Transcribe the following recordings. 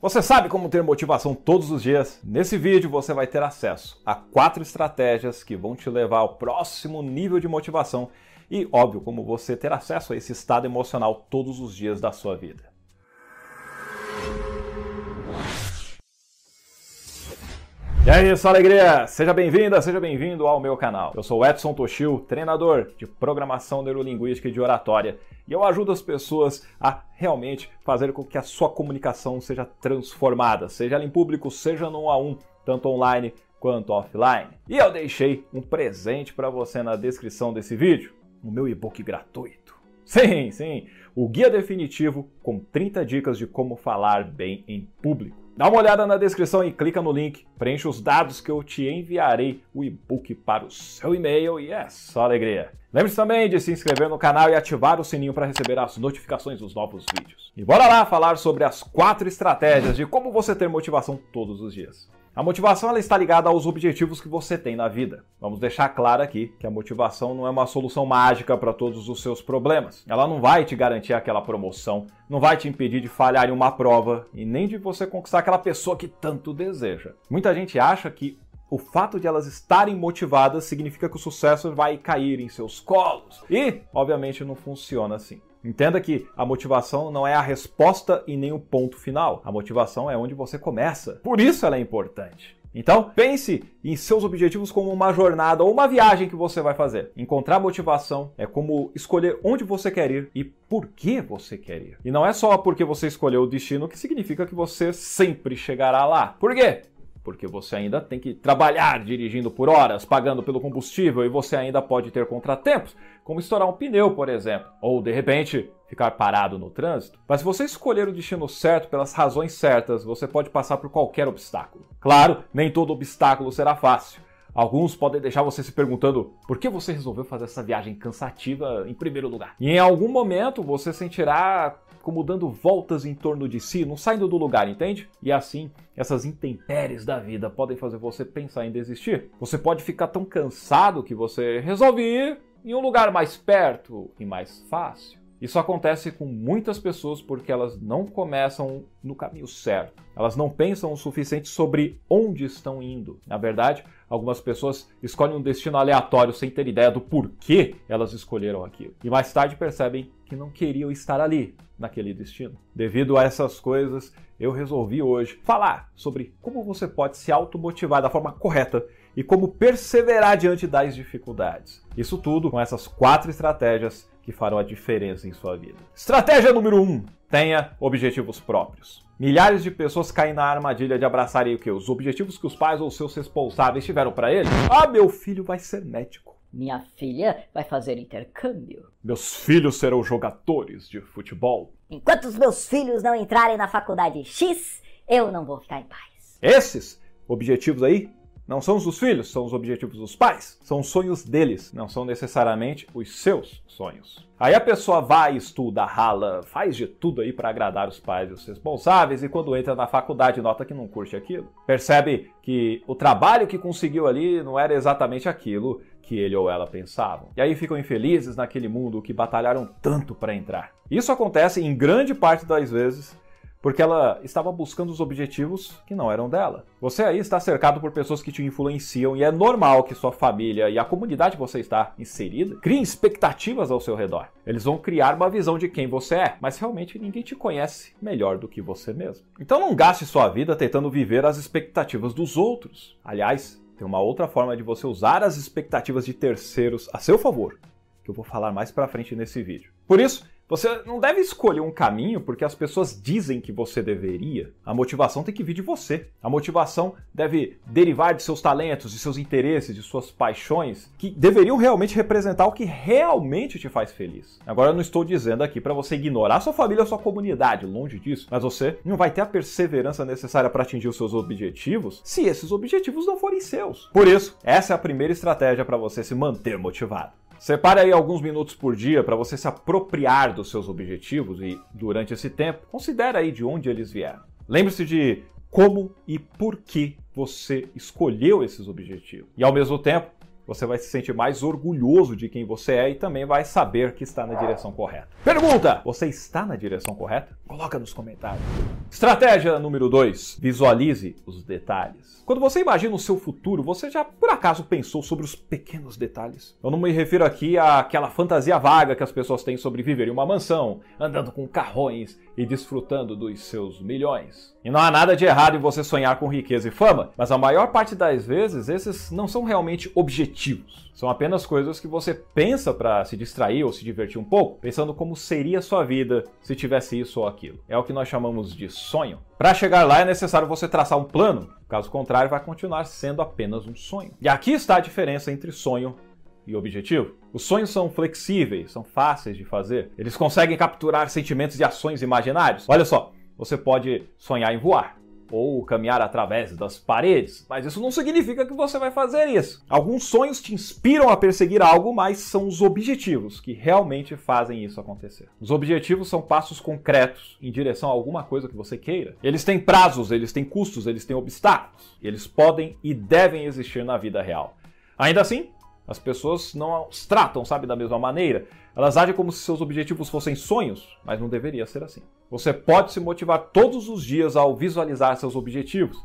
Você sabe como ter motivação todos os dias? Nesse vídeo você vai ter acesso a quatro estratégias que vão te levar ao próximo nível de motivação e, óbvio, como você ter acesso a esse estado emocional todos os dias da sua vida. E aí, sua alegria! Seja bem-vinda, seja bem-vindo ao meu canal. Eu sou Edson Toshio, treinador de programação neurolinguística e de oratória, e eu ajudo as pessoas a realmente fazer com que a sua comunicação seja transformada, seja ela em público, seja no a um, tanto online quanto offline. E eu deixei um presente para você na descrição desse vídeo, o meu e-book gratuito. Sim, sim, o guia definitivo com 30 dicas de como falar bem em público. Dá uma olhada na descrição e clica no link, preencha os dados que eu te enviarei o e-book para o seu e-mail e é só alegria. Lembre-se também de se inscrever no canal e ativar o sininho para receber as notificações dos novos vídeos. E bora lá falar sobre as quatro estratégias de como você ter motivação todos os dias. A motivação ela está ligada aos objetivos que você tem na vida. Vamos deixar claro aqui que a motivação não é uma solução mágica para todos os seus problemas. Ela não vai te garantir aquela promoção, não vai te impedir de falhar em uma prova e nem de você conquistar aquela pessoa que tanto deseja. Muita gente acha que o fato de elas estarem motivadas significa que o sucesso vai cair em seus colos. E, obviamente, não funciona assim. Entenda que a motivação não é a resposta e nem o ponto final. A motivação é onde você começa. Por isso ela é importante. Então, pense em seus objetivos como uma jornada ou uma viagem que você vai fazer. Encontrar motivação é como escolher onde você quer ir e por que você quer ir. E não é só porque você escolheu o destino que significa que você sempre chegará lá. Por quê? Porque você ainda tem que trabalhar dirigindo por horas, pagando pelo combustível e você ainda pode ter contratempos, como estourar um pneu, por exemplo, ou de repente ficar parado no trânsito. Mas se você escolher o destino certo pelas razões certas, você pode passar por qualquer obstáculo. Claro, nem todo obstáculo será fácil. Alguns podem deixar você se perguntando por que você resolveu fazer essa viagem cansativa em primeiro lugar. E em algum momento você sentirá como dando voltas em torno de si, não saindo do lugar, entende? E assim, essas intempéries da vida podem fazer você pensar em desistir. Você pode ficar tão cansado que você resolve ir em um lugar mais perto e mais fácil. Isso acontece com muitas pessoas porque elas não começam no caminho certo. Elas não pensam o suficiente sobre onde estão indo. Na verdade, algumas pessoas escolhem um destino aleatório sem ter ideia do porquê elas escolheram aquilo. E mais tarde percebem que não queriam estar ali, naquele destino. Devido a essas coisas, eu resolvi hoje falar sobre como você pode se automotivar da forma correta e como perseverar diante das dificuldades. Isso tudo com essas quatro estratégias que farão a diferença em sua vida. Estratégia número 1: um, tenha objetivos próprios. Milhares de pessoas caem na armadilha de abraçarem o que? Os objetivos que os pais ou seus responsáveis tiveram para ele. Ah, meu filho vai ser médico. Minha filha vai fazer intercâmbio. Meus filhos serão jogadores de futebol. Enquanto os meus filhos não entrarem na faculdade X, eu não vou ficar em paz. Esses objetivos aí não são os filhos, são os objetivos dos pais. São os sonhos deles, não são necessariamente os seus sonhos. Aí a pessoa vai, estuda, rala, faz de tudo aí para agradar os pais e os responsáveis e quando entra na faculdade nota que não curte aquilo. Percebe que o trabalho que conseguiu ali não era exatamente aquilo que ele ou ela pensavam. E aí ficam infelizes naquele mundo que batalharam tanto para entrar. Isso acontece em grande parte das vezes porque ela estava buscando os objetivos que não eram dela. Você aí está cercado por pessoas que te influenciam e é normal que sua família e a comunidade que você está inserida criem expectativas ao seu redor. Eles vão criar uma visão de quem você é, mas realmente ninguém te conhece melhor do que você mesmo. Então não gaste sua vida tentando viver as expectativas dos outros. Aliás, tem uma outra forma de você usar as expectativas de terceiros a seu favor, que eu vou falar mais para frente nesse vídeo. Por isso, você não deve escolher um caminho porque as pessoas dizem que você deveria. A motivação tem que vir de você. A motivação deve derivar de seus talentos, de seus interesses, de suas paixões, que deveriam realmente representar o que realmente te faz feliz. Agora eu não estou dizendo aqui para você ignorar sua família ou sua comunidade, longe disso, mas você não vai ter a perseverança necessária para atingir os seus objetivos se esses objetivos não forem seus. Por isso, essa é a primeira estratégia para você se manter motivado. Separe aí alguns minutos por dia para você se apropriar dos seus objetivos e, durante esse tempo, considere aí de onde eles vieram. Lembre-se de como e por que você escolheu esses objetivos. E ao mesmo tempo, você vai se sentir mais orgulhoso de quem você é e também vai saber que está na direção correta. Pergunta: você está na direção correta? Coloca nos comentários. Estratégia número 2: visualize os detalhes. Quando você imagina o seu futuro, você já por acaso pensou sobre os pequenos detalhes? Eu não me refiro aqui àquela fantasia vaga que as pessoas têm sobre viver em uma mansão, andando com carrões e desfrutando dos seus milhões. E não há nada de errado em você sonhar com riqueza e fama, mas a maior parte das vezes esses não são realmente objetivos. São apenas coisas que você pensa para se distrair ou se divertir um pouco, pensando como seria sua vida se tivesse isso ou aquilo. É o que nós chamamos de sonho. Para chegar lá é necessário você traçar um plano, caso contrário, vai continuar sendo apenas um sonho. E aqui está a diferença entre sonho e objetivo. Os sonhos são flexíveis, são fáceis de fazer. Eles conseguem capturar sentimentos e ações imaginários. Olha só, você pode sonhar em voar ou caminhar através das paredes, mas isso não significa que você vai fazer isso. Alguns sonhos te inspiram a perseguir algo, mas são os objetivos que realmente fazem isso acontecer. Os objetivos são passos concretos em direção a alguma coisa que você queira. Eles têm prazos, eles têm custos, eles têm obstáculos. Eles podem e devem existir na vida real. Ainda assim, as pessoas não os tratam, sabe, da mesma maneira. Elas agem como se seus objetivos fossem sonhos, mas não deveria ser assim. Você pode se motivar todos os dias ao visualizar seus objetivos.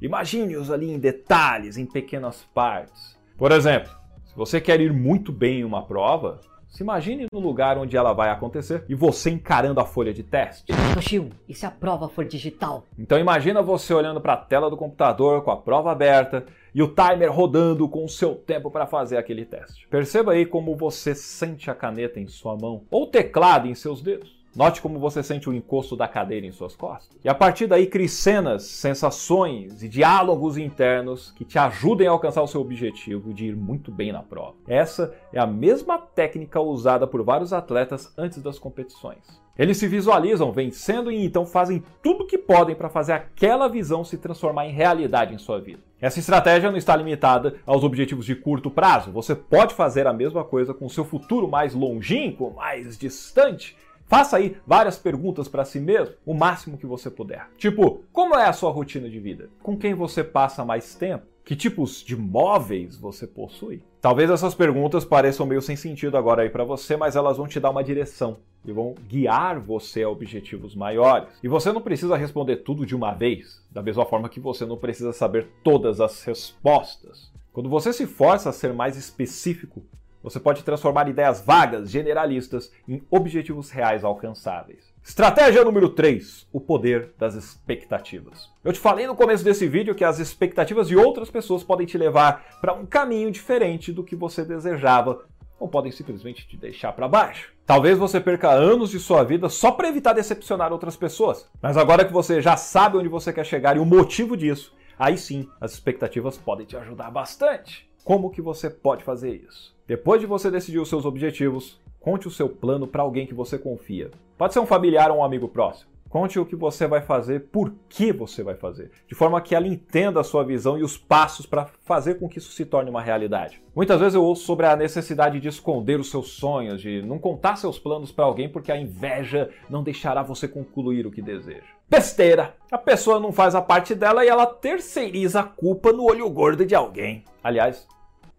Imagine-os ali em detalhes, em pequenas partes. Por exemplo, se você quer ir muito bem em uma prova, se imagine no lugar onde ela vai acontecer e você encarando a folha de teste. Toshio, e se a prova for digital? Então imagina você olhando para a tela do computador com a prova aberta e o timer rodando com o seu tempo para fazer aquele teste. Perceba aí como você sente a caneta em sua mão ou o teclado em seus dedos. Note como você sente o encosto da cadeira em suas costas. E a partir daí crie cenas, sensações e diálogos internos que te ajudem a alcançar o seu objetivo de ir muito bem na prova. Essa é a mesma técnica usada por vários atletas antes das competições. Eles se visualizam vencendo e então fazem tudo o que podem para fazer aquela visão se transformar em realidade em sua vida. Essa estratégia não está limitada aos objetivos de curto prazo. Você pode fazer a mesma coisa com o seu futuro mais longínquo, mais distante Faça aí várias perguntas para si mesmo, o máximo que você puder. Tipo, como é a sua rotina de vida? Com quem você passa mais tempo? Que tipos de móveis você possui? Talvez essas perguntas pareçam meio sem sentido agora aí para você, mas elas vão te dar uma direção e vão guiar você a objetivos maiores. E você não precisa responder tudo de uma vez, da mesma forma que você não precisa saber todas as respostas. Quando você se força a ser mais específico, você pode transformar ideias vagas, generalistas, em objetivos reais alcançáveis. Estratégia número 3: o poder das expectativas. Eu te falei no começo desse vídeo que as expectativas de outras pessoas podem te levar para um caminho diferente do que você desejava ou podem simplesmente te deixar para baixo. Talvez você perca anos de sua vida só para evitar decepcionar outras pessoas. Mas agora que você já sabe onde você quer chegar e o motivo disso, aí sim as expectativas podem te ajudar bastante. Como que você pode fazer isso? Depois de você decidir os seus objetivos, conte o seu plano para alguém que você confia. Pode ser um familiar ou um amigo próximo. Conte o que você vai fazer, por que você vai fazer, de forma que ela entenda a sua visão e os passos para fazer com que isso se torne uma realidade. Muitas vezes eu ouço sobre a necessidade de esconder os seus sonhos, de não contar seus planos para alguém porque a inveja não deixará você concluir o que deseja. Besteira! A pessoa não faz a parte dela e ela terceiriza a culpa no olho gordo de alguém. Aliás,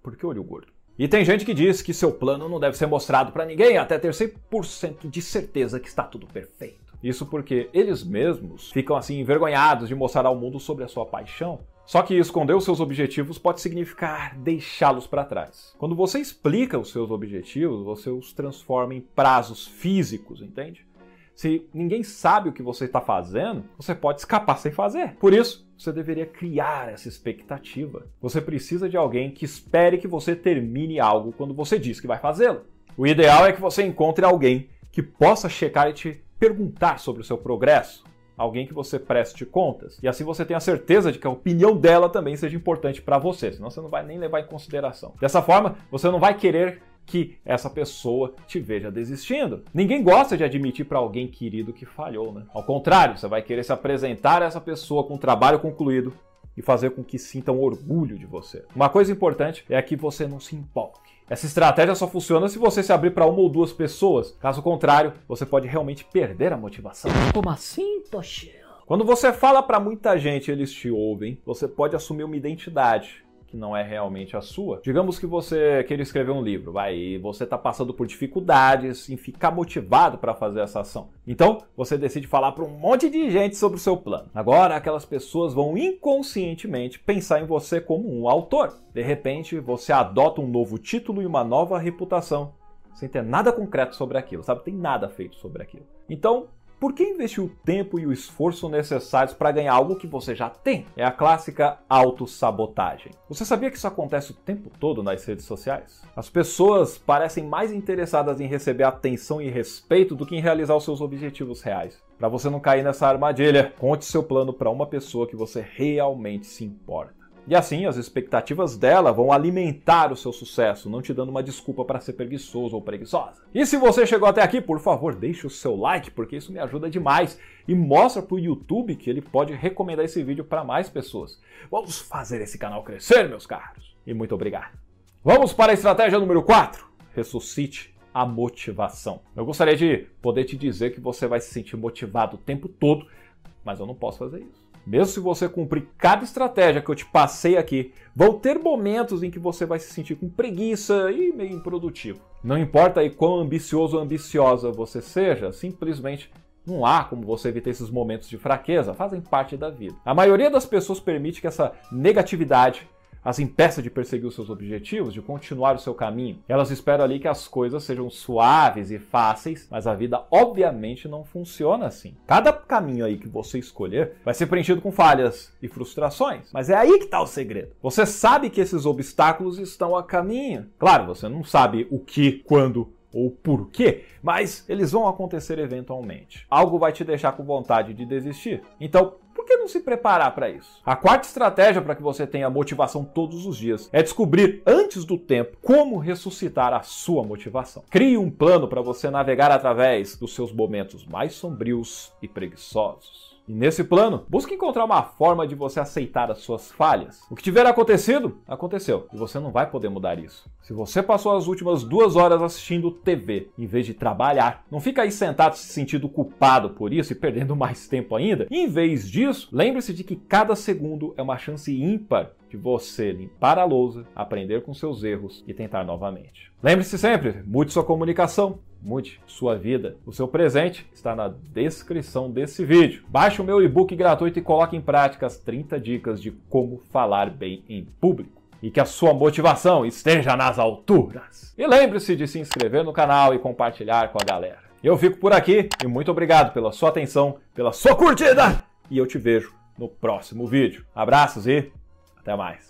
por que olho gordo? E tem gente que diz que seu plano não deve ser mostrado para ninguém até ter 100% de certeza que está tudo perfeito. Isso porque eles mesmos ficam assim envergonhados de mostrar ao mundo sobre a sua paixão. Só que esconder os seus objetivos pode significar deixá-los para trás. Quando você explica os seus objetivos, você os transforma em prazos físicos, entende? Se ninguém sabe o que você está fazendo, você pode escapar sem fazer. Por isso, você deveria criar essa expectativa. Você precisa de alguém que espere que você termine algo quando você diz que vai fazê-lo. O ideal é que você encontre alguém que possa checar e te perguntar sobre o seu progresso. Alguém que você preste contas. E assim você tenha certeza de que a opinião dela também seja importante para você, senão você não vai nem levar em consideração. Dessa forma, você não vai querer que essa pessoa te veja desistindo. Ninguém gosta de admitir para alguém querido que falhou, né? Ao contrário, você vai querer se apresentar a essa pessoa com um trabalho concluído e fazer com que sintam orgulho de você. Uma coisa importante é que você não se empolgue. Essa estratégia só funciona se você se abrir para uma ou duas pessoas. Caso contrário, você pode realmente perder a motivação. Como assim, Toshio? Quando você fala para muita gente e eles te ouvem, você pode assumir uma identidade que não é realmente a sua. Digamos que você queira escrever um livro, vai, e você está passando por dificuldades em ficar motivado para fazer essa ação. Então, você decide falar para um monte de gente sobre o seu plano. Agora, aquelas pessoas vão inconscientemente pensar em você como um autor. De repente, você adota um novo título e uma nova reputação, sem ter nada concreto sobre aquilo, sabe? Tem nada feito sobre aquilo. Então, por que investir o tempo e o esforço necessários para ganhar algo que você já tem? É a clássica autossabotagem. Você sabia que isso acontece o tempo todo nas redes sociais? As pessoas parecem mais interessadas em receber atenção e respeito do que em realizar os seus objetivos reais. Para você não cair nessa armadilha, conte seu plano para uma pessoa que você realmente se importa. E assim, as expectativas dela vão alimentar o seu sucesso, não te dando uma desculpa para ser preguiçoso ou preguiçosa. E se você chegou até aqui, por favor, deixe o seu like, porque isso me ajuda demais e mostra o YouTube que ele pode recomendar esse vídeo para mais pessoas. Vamos fazer esse canal crescer, meus caros. E muito obrigado. Vamos para a estratégia número 4. Ressuscite a motivação. Eu gostaria de poder te dizer que você vai se sentir motivado o tempo todo, mas eu não posso fazer isso. Mesmo se você cumprir cada estratégia que eu te passei aqui, vão ter momentos em que você vai se sentir com preguiça e meio improdutivo. Não importa aí quão ambicioso ou ambiciosa você seja, simplesmente não há como você evitar esses momentos de fraqueza, fazem parte da vida. A maioria das pessoas permite que essa negatividade as impeça de perseguir os seus objetivos, de continuar o seu caminho. Elas esperam ali que as coisas sejam suaves e fáceis, mas a vida obviamente não funciona assim. Cada caminho aí que você escolher vai ser preenchido com falhas e frustrações. Mas é aí que está o segredo. Você sabe que esses obstáculos estão a caminho. Claro, você não sabe o que, quando ou por quê, mas eles vão acontecer eventualmente. Algo vai te deixar com vontade de desistir. Então, por que não se preparar para isso? A quarta estratégia para que você tenha motivação todos os dias é descobrir antes do tempo como ressuscitar a sua motivação. Crie um plano para você navegar através dos seus momentos mais sombrios e preguiçosos. E nesse plano, busque encontrar uma forma de você aceitar as suas falhas. O que tiver acontecido, aconteceu. E você não vai poder mudar isso. Se você passou as últimas duas horas assistindo TV em vez de trabalhar, não fica aí sentado se sentindo culpado por isso e perdendo mais tempo ainda. Em vez disso, lembre-se de que cada segundo é uma chance ímpar de você limpar a lousa, aprender com seus erros e tentar novamente. Lembre-se sempre, mude sua comunicação, mude sua vida. O seu presente está na descrição desse vídeo. Baixe o meu e-book gratuito e coloque em prática as 30 dicas de como falar bem em público. E que a sua motivação esteja nas alturas. E lembre-se de se inscrever no canal e compartilhar com a galera. Eu fico por aqui e muito obrigado pela sua atenção, pela sua curtida e eu te vejo no próximo vídeo. Abraços e até mais.